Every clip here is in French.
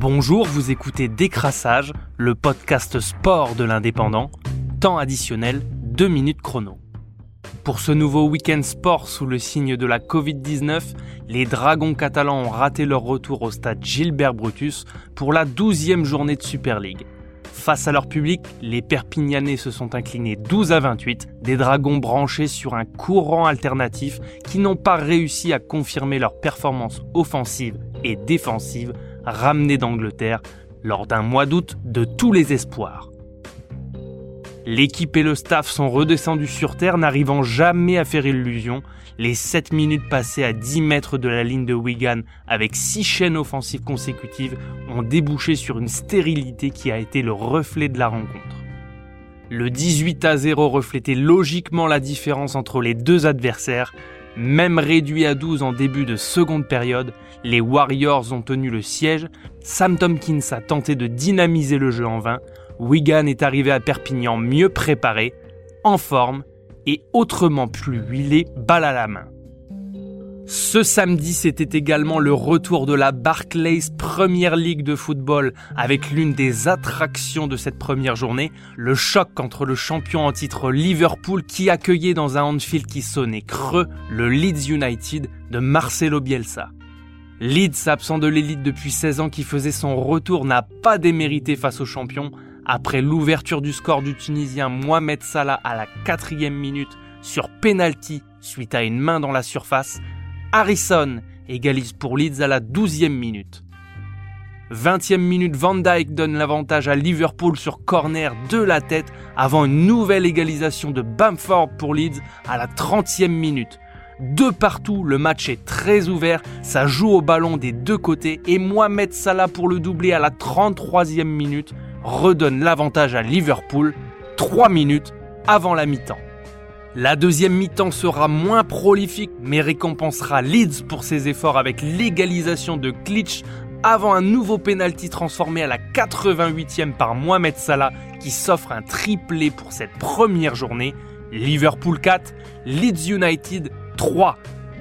Bonjour, vous écoutez Décrassage, le podcast sport de l'indépendant, temps additionnel, 2 minutes chrono. Pour ce nouveau week-end sport sous le signe de la Covid-19, les Dragons catalans ont raté leur retour au stade Gilbert Brutus pour la 12e journée de Super League. Face à leur public, les Perpignanais se sont inclinés 12 à 28, des Dragons branchés sur un courant alternatif qui n'ont pas réussi à confirmer leur performance offensive et défensive ramené d'Angleterre lors d'un mois d'août de tous les espoirs. L'équipe et le staff sont redescendus sur terre, n'arrivant jamais à faire illusion. Les 7 minutes passées à 10 mètres de la ligne de Wigan avec 6 chaînes offensives consécutives ont débouché sur une stérilité qui a été le reflet de la rencontre. Le 18 à 0 reflétait logiquement la différence entre les deux adversaires, même réduit à 12 en début de seconde période, les Warriors ont tenu le siège, Sam Tompkins a tenté de dynamiser le jeu en vain, Wigan est arrivé à Perpignan mieux préparé, en forme et autrement plus huilé, balle à la main. Ce samedi, c'était également le retour de la Barclays Première Ligue de football avec l'une des attractions de cette première journée, le choc entre le champion en titre Liverpool qui accueillait dans un Anfield qui sonnait creux le Leeds United de Marcelo Bielsa. Leeds, absent de l'élite depuis 16 ans qui faisait son retour, n'a pas démérité face au champion. Après l'ouverture du score du Tunisien Mohamed Salah à la quatrième minute sur penalty suite à une main dans la surface, Harrison égalise pour Leeds à la 12e minute. 20e minute, Van Dijk donne l'avantage à Liverpool sur corner de la tête avant une nouvelle égalisation de Bamford pour Leeds à la 30e minute. De partout, le match est très ouvert, ça joue au ballon des deux côtés et Mohamed Salah pour le doubler à la 33e minute redonne l'avantage à Liverpool 3 minutes avant la mi-temps. La deuxième mi-temps sera moins prolifique mais récompensera Leeds pour ses efforts avec l'égalisation de Klitsch avant un nouveau penalty transformé à la 88e par Mohamed Salah qui s'offre un triplé pour cette première journée. Liverpool 4, Leeds United 3.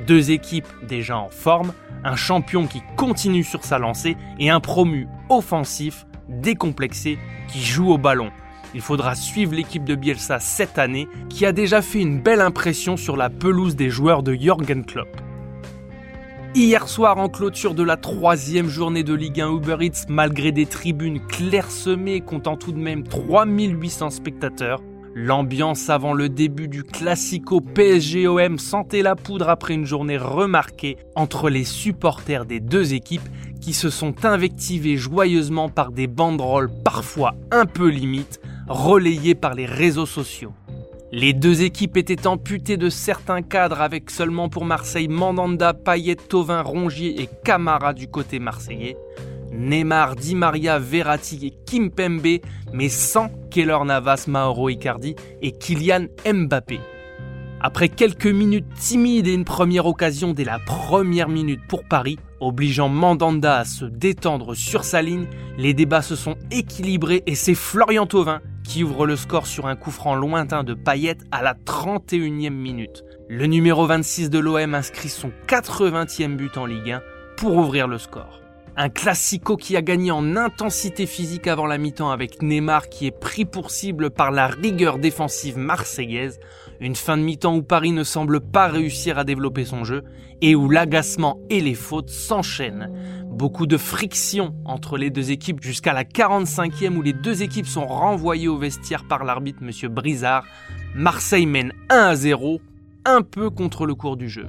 Deux équipes déjà en forme, un champion qui continue sur sa lancée et un promu offensif décomplexé qui joue au ballon. Il faudra suivre l'équipe de Bielsa cette année qui a déjà fait une belle impression sur la pelouse des joueurs de Jürgen Klopp. Hier soir en clôture de la troisième journée de Ligue 1 Uber Eats, malgré des tribunes clairsemées comptant tout de même 3800 spectateurs, l'ambiance avant le début du classico PSG-OM sentait la poudre après une journée remarquée entre les supporters des deux équipes qui se sont invectivés joyeusement par des banderoles parfois un peu limites relayé par les réseaux sociaux. Les deux équipes étaient amputées de certains cadres avec seulement pour Marseille Mandanda, Payet, Tovin, Rongier et Camara du côté marseillais. Neymar, Di Maria, Verratti et Kimpembe, mais sans Keller Navas, Mauro Icardi et Kylian Mbappé. Après quelques minutes timides et une première occasion dès la première minute pour Paris, obligeant Mandanda à se détendre sur sa ligne, les débats se sont équilibrés et c'est Florian Thauvin qui ouvre le score sur un coup franc lointain de Payet à la 31e minute. Le numéro 26 de l'OM inscrit son 80e but en Ligue 1 pour ouvrir le score. Un classico qui a gagné en intensité physique avant la mi-temps avec Neymar qui est pris pour cible par la rigueur défensive marseillaise, une fin de mi-temps où Paris ne semble pas réussir à développer son jeu et où l'agacement et les fautes s'enchaînent. Beaucoup de friction entre les deux équipes jusqu'à la 45e où les deux équipes sont renvoyées au vestiaire par l'arbitre Monsieur Brizard. Marseille mène 1 à 0, un peu contre le cours du jeu.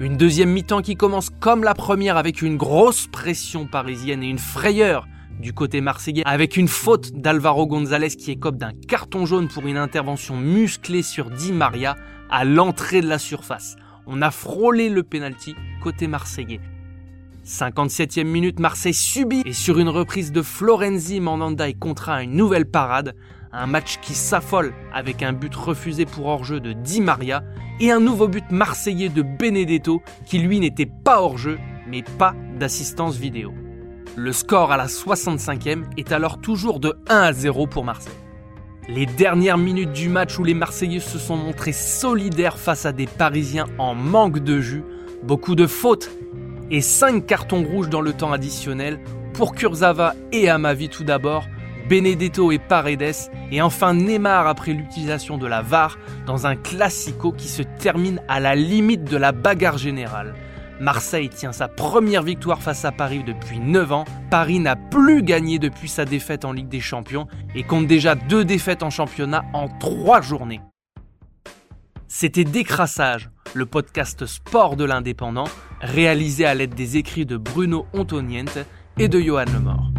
Une deuxième mi-temps qui commence comme la première avec une grosse pression parisienne et une frayeur du côté marseillais avec une faute d'Alvaro González qui écope d'un carton jaune pour une intervention musclée sur Di Maria à l'entrée de la surface. On a frôlé le penalty côté marseillais. 57e minute, Marseille subit et sur une reprise de Florenzi, Mandanda est contraint à une nouvelle parade. Un match qui s'affole avec un but refusé pour hors-jeu de Di Maria et un nouveau but marseillais de Benedetto qui lui n'était pas hors-jeu mais pas d'assistance vidéo. Le score à la 65e est alors toujours de 1 à 0 pour Marseille. Les dernières minutes du match où les Marseillais se sont montrés solidaires face à des Parisiens en manque de jus, beaucoup de fautes et 5 cartons rouges dans le temps additionnel Pour Kurzawa et Amavi tout d'abord, Benedetto et Paredes, et enfin Neymar après l'utilisation de la VAR dans un classico qui se termine à la limite de la bagarre générale. Marseille tient sa première victoire face à Paris depuis 9 ans. Paris n'a plus gagné depuis sa défaite en Ligue des Champions et compte déjà deux défaites en championnat en trois journées. C'était Décrassage, le podcast sport de l'indépendant, réalisé à l'aide des écrits de Bruno Ontoniente et de Johan Lemort.